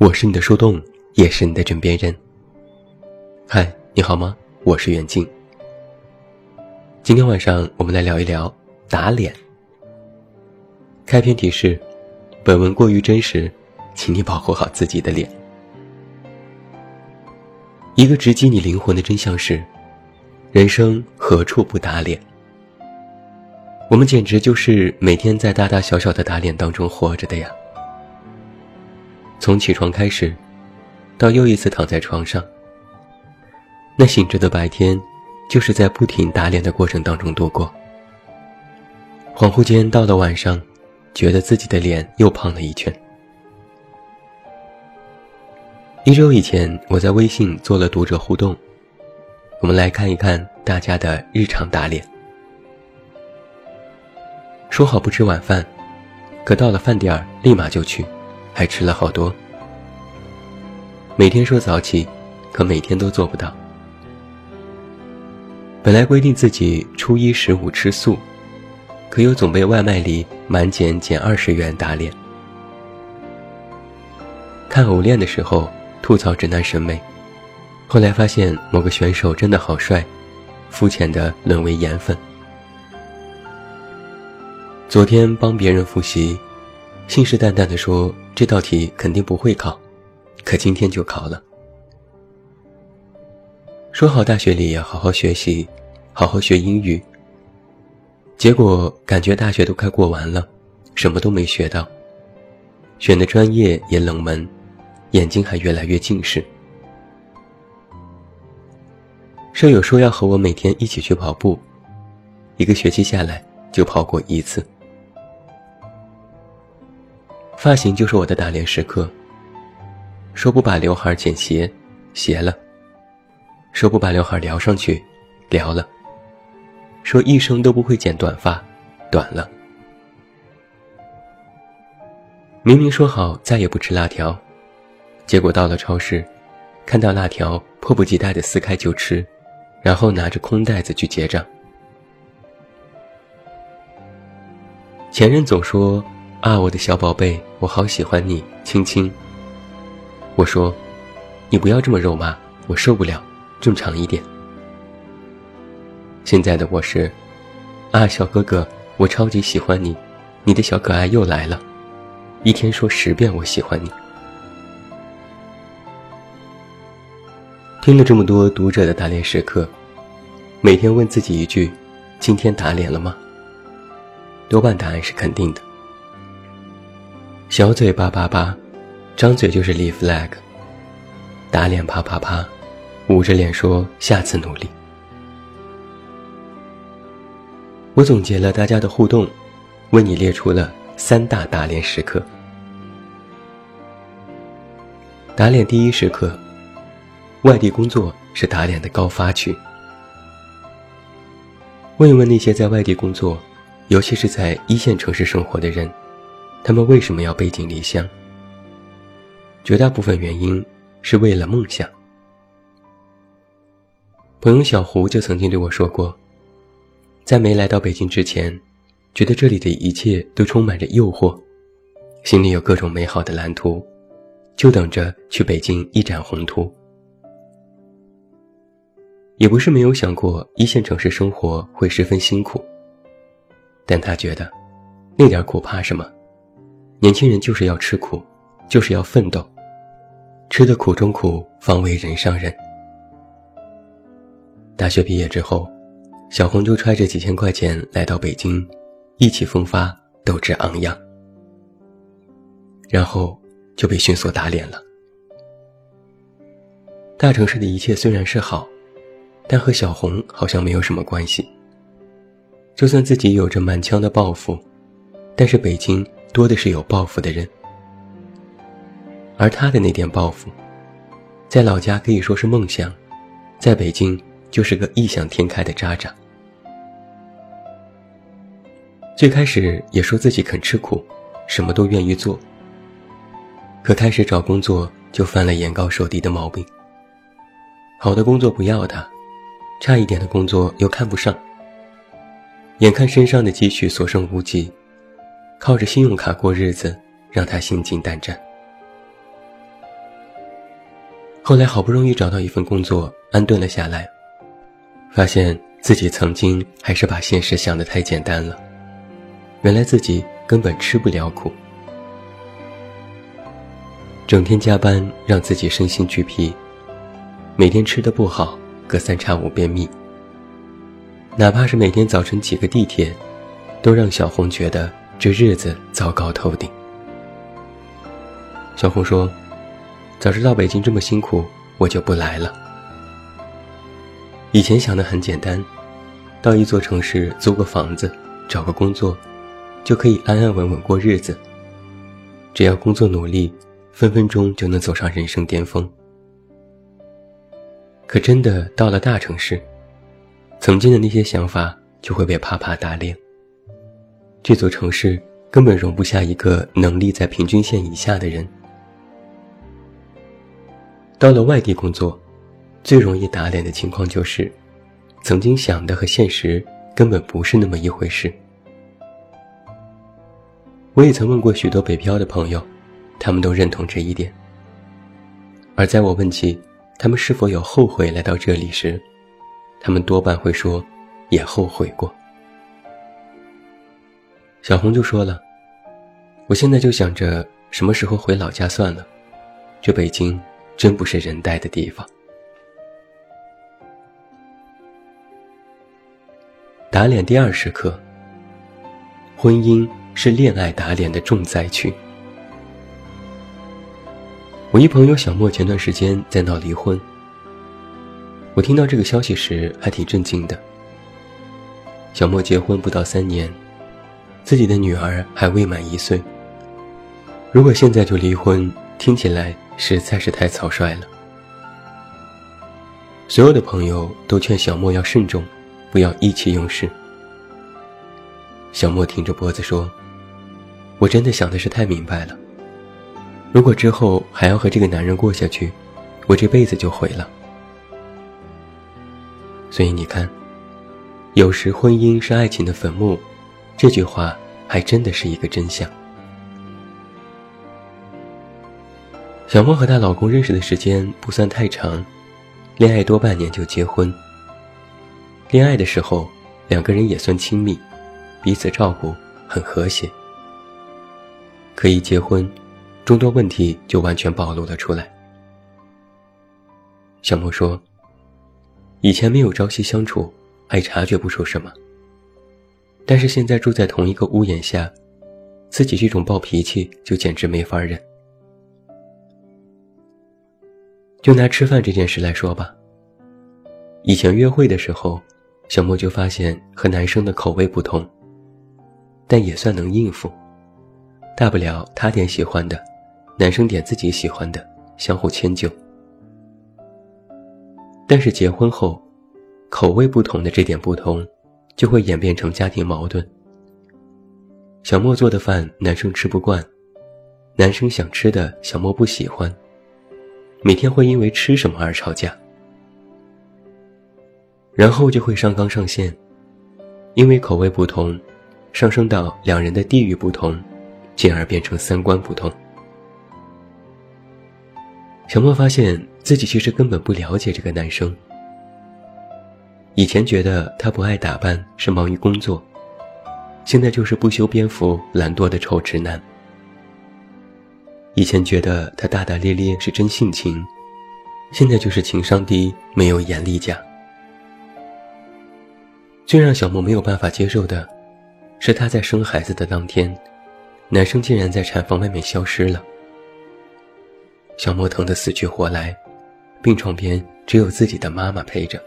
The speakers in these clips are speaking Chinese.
我是你的树洞，也是你的枕边人。嗨，你好吗？我是袁静。今天晚上我们来聊一聊打脸。开篇提示：本文过于真实，请你保护好自己的脸。一个直击你灵魂的真相是：人生何处不打脸？我们简直就是每天在大大小小的打脸当中活着的呀。从起床开始，到又一次躺在床上，那醒着的白天，就是在不停打脸的过程当中度过。恍惚间到了晚上，觉得自己的脸又胖了一圈。一周以前，我在微信做了读者互动，我们来看一看大家的日常打脸。说好不吃晚饭，可到了饭点儿立马就去。还吃了好多。每天说早起，可每天都做不到。本来规定自己初一十五吃素，可又总被外卖里满减减二十元打脸。看偶练的时候吐槽直男审美，后来发现某个选手真的好帅，肤浅的沦为颜粉。昨天帮别人复习。信誓旦旦地说这道题肯定不会考，可今天就考了。说好大学里要好好学习，好好学英语。结果感觉大学都快过完了，什么都没学到，选的专业也冷门，眼睛还越来越近视。舍友说要和我每天一起去跑步，一个学期下来就跑过一次。发型就是我的打脸时刻。说不把刘海剪斜，斜了；说不把刘海撩上去，撩了；说一生都不会剪短发，短了。明明说好再也不吃辣条，结果到了超市，看到辣条，迫不及待的撕开就吃，然后拿着空袋子去结账。前任总说。啊，我的小宝贝，我好喜欢你，亲亲。我说，你不要这么肉麻，我受不了，正常一点。现在的我是，啊，小哥哥，我超级喜欢你，你的小可爱又来了，一天说十遍我喜欢你。听了这么多读者的打脸时刻，每天问自己一句：今天打脸了吗？多半答案是肯定的。小嘴叭叭叭，张嘴就是立 flag，打脸啪啪啪，捂着脸说下次努力。我总结了大家的互动，为你列出了三大打脸时刻。打脸第一时刻，外地工作是打脸的高发区。问一问那些在外地工作，尤其是在一线城市生活的人。他们为什么要背井离乡？绝大部分原因是为了梦想。朋友小胡就曾经对我说过，在没来到北京之前，觉得这里的一切都充满着诱惑，心里有各种美好的蓝图，就等着去北京一展宏图。也不是没有想过一线城市生活会十分辛苦，但他觉得，那点苦怕什么？年轻人就是要吃苦，就是要奋斗，吃的苦中苦，方为人上人。大学毕业之后，小红就揣着几千块钱来到北京，意气风发，斗志昂扬，然后就被迅速打脸了。大城市的一切虽然是好，但和小红好像没有什么关系。就算自己有着满腔的抱负，但是北京。多的是有抱负的人，而他的那点抱负，在老家可以说是梦想，在北京就是个异想天开的渣渣。最开始也说自己肯吃苦，什么都愿意做。可开始找工作就犯了眼高手低的毛病。好的工作不要他，差一点的工作又看不上。眼看身上的积蓄所剩无几。靠着信用卡过日子，让他心惊胆战。后来好不容易找到一份工作，安顿了下来，发现自己曾经还是把现实想得太简单了。原来自己根本吃不了苦，整天加班让自己身心俱疲，每天吃的不好，隔三差五便秘。哪怕是每天早晨挤个地铁，都让小红觉得这日子糟糕透顶。小红说。早知道北京这么辛苦，我就不来了。以前想的很简单，到一座城市租个房子，找个工作，就可以安安稳稳过日子。只要工作努力，分分钟就能走上人生巅峰。可真的到了大城市，曾经的那些想法就会被啪啪打脸。这座城市根本容不下一个能力在平均线以下的人。到了外地工作，最容易打脸的情况就是，曾经想的和现实根本不是那么一回事。我也曾问过许多北漂的朋友，他们都认同这一点。而在我问起他们是否有后悔来到这里时，他们多半会说，也后悔过。小红就说了：“我现在就想着什么时候回老家算了，这北京。”真不是人待的地方。打脸第二时刻，婚姻是恋爱打脸的重灾区。我一朋友小莫前段时间在闹离婚，我听到这个消息时还挺震惊的。小莫结婚不到三年，自己的女儿还未满一岁，如果现在就离婚，听起来。实在是太草率了。所有的朋友都劝小莫要慎重，不要意气用事。小莫挺着脖子说：“我真的想的是太明白了。如果之后还要和这个男人过下去，我这辈子就毁了。所以你看，有时婚姻是爱情的坟墓，这句话还真的是一个真相。”小莫和她老公认识的时间不算太长，恋爱多半年就结婚。恋爱的时候，两个人也算亲密，彼此照顾，很和谐。可一结婚，众多问题就完全暴露了出来。小莫说：“以前没有朝夕相处，还察觉不出什么。但是现在住在同一个屋檐下，自己这种暴脾气就简直没法忍。”就拿吃饭这件事来说吧。以前约会的时候，小莫就发现和男生的口味不同，但也算能应付，大不了他点喜欢的，男生点自己喜欢的，相互迁就。但是结婚后，口味不同的这点不同，就会演变成家庭矛盾。小莫做的饭，男生吃不惯；男生想吃的，小莫不喜欢。每天会因为吃什么而吵架，然后就会上纲上线，因为口味不同，上升到两人的地域不同，进而变成三观不同。小莫发现自己其实根本不了解这个男生，以前觉得他不爱打扮是忙于工作，现在就是不修边幅、懒惰的臭直男。以前觉得他大大咧咧是真性情，现在就是情商低，没有眼力价。最让小莫没有办法接受的，是他在生孩子的当天，男生竟然在产房外面消失了。小莫疼得死去活来，病床边只有自己的妈妈陪着。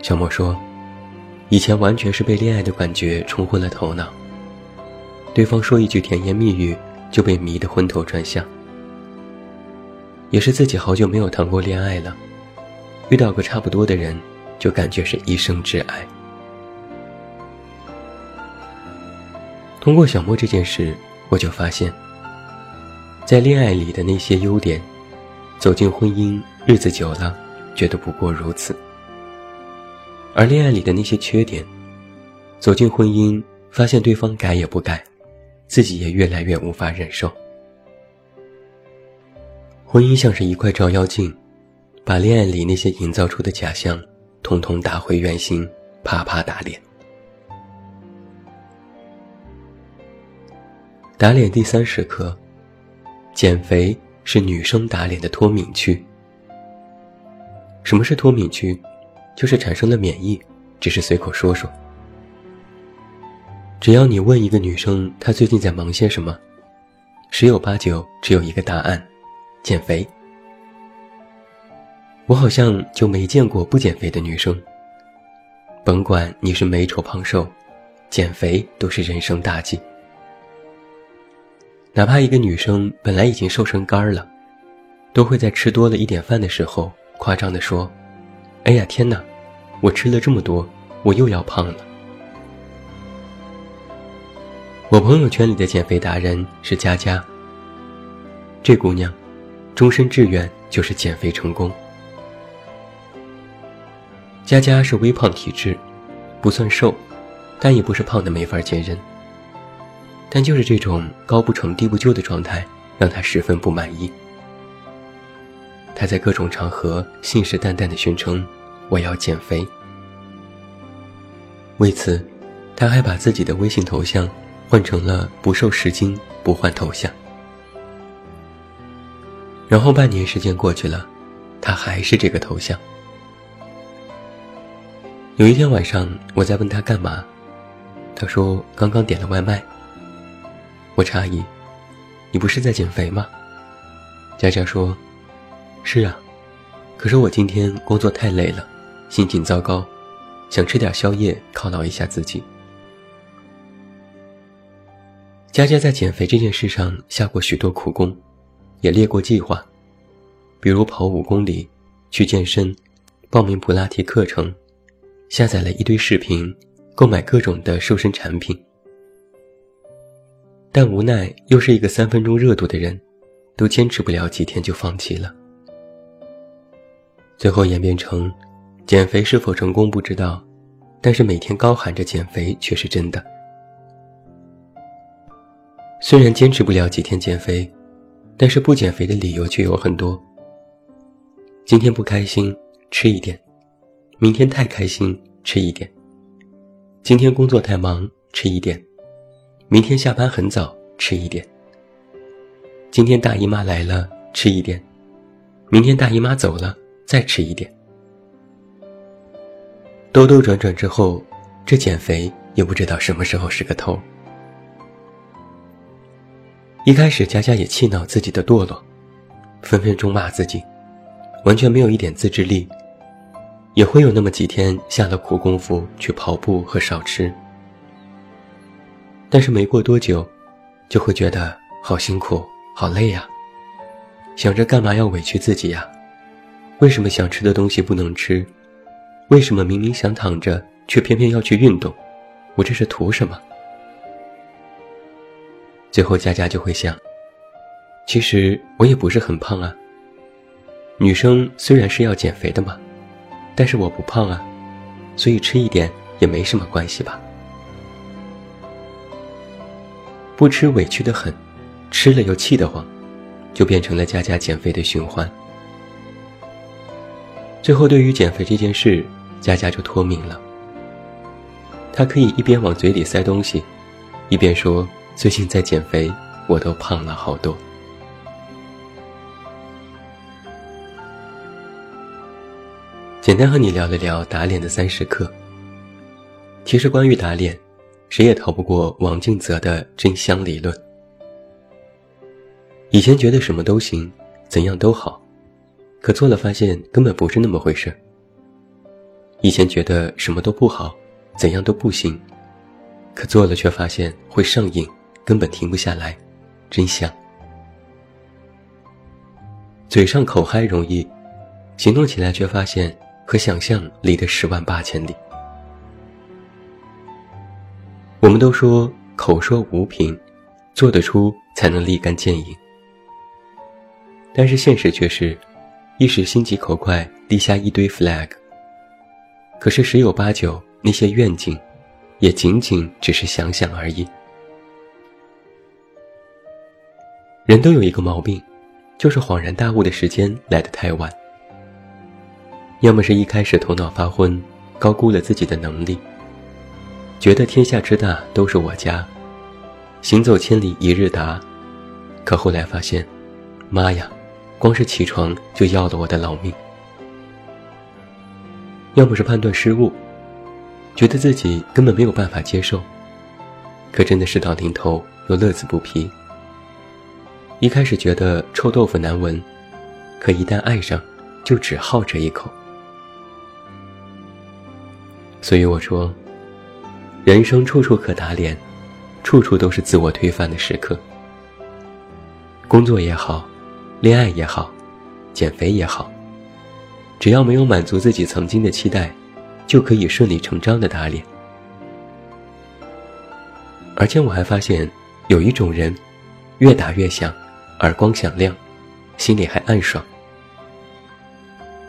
小莫说，以前完全是被恋爱的感觉冲昏了头脑。对方说一句甜言蜜语，就被迷得昏头转向。也是自己好久没有谈过恋爱了，遇到个差不多的人，就感觉是一生挚爱。通过小莫这件事，我就发现，在恋爱里的那些优点，走进婚姻，日子久了，觉得不过如此；而恋爱里的那些缺点，走进婚姻，发现对方改也不改。自己也越来越无法忍受。婚姻像是一块照妖镜，把恋爱里那些营造出的假象，统统打回原形，啪啪打脸。打脸第三时刻，减肥是女生打脸的脱敏区。什么是脱敏区？就是产生了免疫，只是随口说说。只要你问一个女生她最近在忙些什么，十有八九只有一个答案。减肥，我好像就没见过不减肥的女生。甭管你是美丑胖瘦，减肥都是人生大忌。哪怕一个女生本来已经瘦成干儿了，都会在吃多了一点饭的时候，夸张地说：“哎呀天哪，我吃了这么多，我又要胖了。”我朋友圈里的减肥达人是佳佳。这姑娘。终身志愿就是减肥成功。佳佳是微胖体质，不算瘦，但也不是胖的没法见人。但就是这种高不成低不就的状态，让她十分不满意。她在各种场合信誓旦旦地宣称：“我要减肥。”为此，他还把自己的微信头像换成了“不瘦十斤不换头像”。然后半年时间过去了，他还是这个头像。有一天晚上，我在问他干嘛，他说刚刚点了外卖。我诧异，你不是在减肥吗？佳佳说：“是啊，可是我今天工作太累了，心情糟糕，想吃点宵夜犒劳一下自己。”佳佳在减肥这件事上下过许多苦功。也列过计划，比如跑五公里、去健身、报名普拉提课程，下载了一堆视频，购买各种的瘦身产品。但无奈又是一个三分钟热度的人，都坚持不了几天就放弃了。最后演变成，减肥是否成功不知道，但是每天高喊着减肥却是真的。虽然坚持不了几天减肥。但是不减肥的理由却有很多。今天不开心，吃一点；明天太开心，吃一点；今天工作太忙，吃一点；明天下班很早，吃一点；今天大姨妈来了，吃一点；明天大姨妈走了，再吃一点。兜兜转转之后，这减肥也不知道什么时候是个头。一开始，佳佳也气恼自己的堕落，分分钟骂自己，完全没有一点自制力。也会有那么几天下了苦功夫去跑步和少吃，但是没过多久，就会觉得好辛苦、好累呀。想着干嘛要委屈自己呀？为什么想吃的东西不能吃？为什么明明想躺着，却偏偏要去运动？我这是图什么？最后，佳佳就会想：其实我也不是很胖啊。女生虽然是要减肥的嘛，但是我不胖啊，所以吃一点也没什么关系吧。不吃委屈的很，吃了又气得慌，就变成了佳佳减肥的循环。最后，对于减肥这件事，佳佳就脱敏了。她可以一边往嘴里塞东西，一边说。最近在减肥，我都胖了好多。简单和你聊了聊打脸的三十克。其实关于打脸，谁也逃不过王静泽的真香理论。以前觉得什么都行，怎样都好，可做了发现根本不是那么回事。以前觉得什么都不好，怎样都不行，可做了却发现会上瘾。根本停不下来，真香。嘴上口嗨容易，行动起来却发现和想象离得十万八千里。我们都说口说无凭，做得出才能立竿见影。但是现实却是，一时心急口快立下一堆 flag，可是十有八九那些愿景，也仅仅只是想想而已。人都有一个毛病，就是恍然大悟的时间来得太晚，要么是一开始头脑发昏，高估了自己的能力，觉得天下之大都是我家，行走千里一日达，可后来发现，妈呀，光是起床就要了我的老命。要么是判断失误，觉得自己根本没有办法接受，可真的事到临头又乐此不疲。一开始觉得臭豆腐难闻，可一旦爱上，就只好这一口。所以我说，人生处处可打脸，处处都是自我推翻的时刻。工作也好，恋爱也好，减肥也好，只要没有满足自己曾经的期待，就可以顺理成章的打脸。而且我还发现，有一种人，越打越响。耳光响亮，心里还暗爽。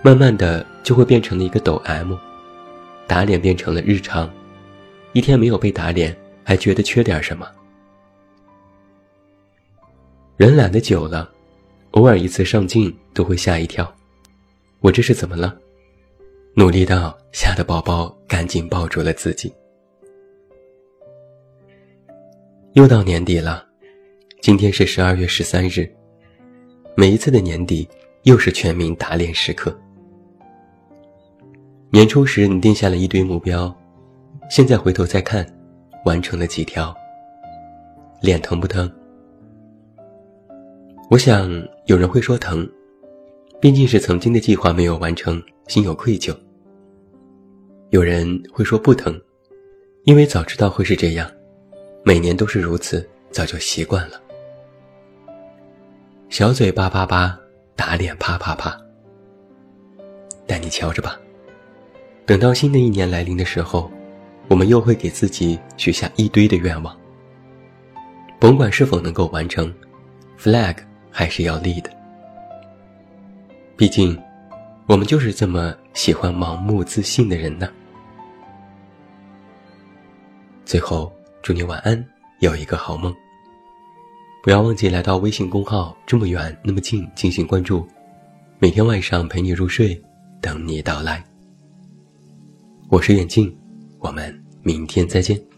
慢慢的就会变成了一个抖 M，打脸变成了日常，一天没有被打脸，还觉得缺点什么。人懒得久了，偶尔一次上镜都会吓一跳，我这是怎么了？努力到吓得宝宝赶紧抱住了自己。又到年底了。今天是十二月十三日，每一次的年底又是全民打脸时刻。年初时你定下了一堆目标，现在回头再看，完成了几条？脸疼不疼？我想有人会说疼，毕竟是曾经的计划没有完成，心有愧疚。有人会说不疼，因为早知道会是这样，每年都是如此，早就习惯了。小嘴叭叭叭，打脸啪啪啪。但你瞧着吧，等到新的一年来临的时候，我们又会给自己许下一堆的愿望。甭管是否能够完成，flag 还是要立的。毕竟，我们就是这么喜欢盲目自信的人呢。最后，祝你晚安，有一个好梦。不要忘记来到微信公号，这么远那么近进行关注，每天晚上陪你入睡，等你到来。我是远近，我们明天再见。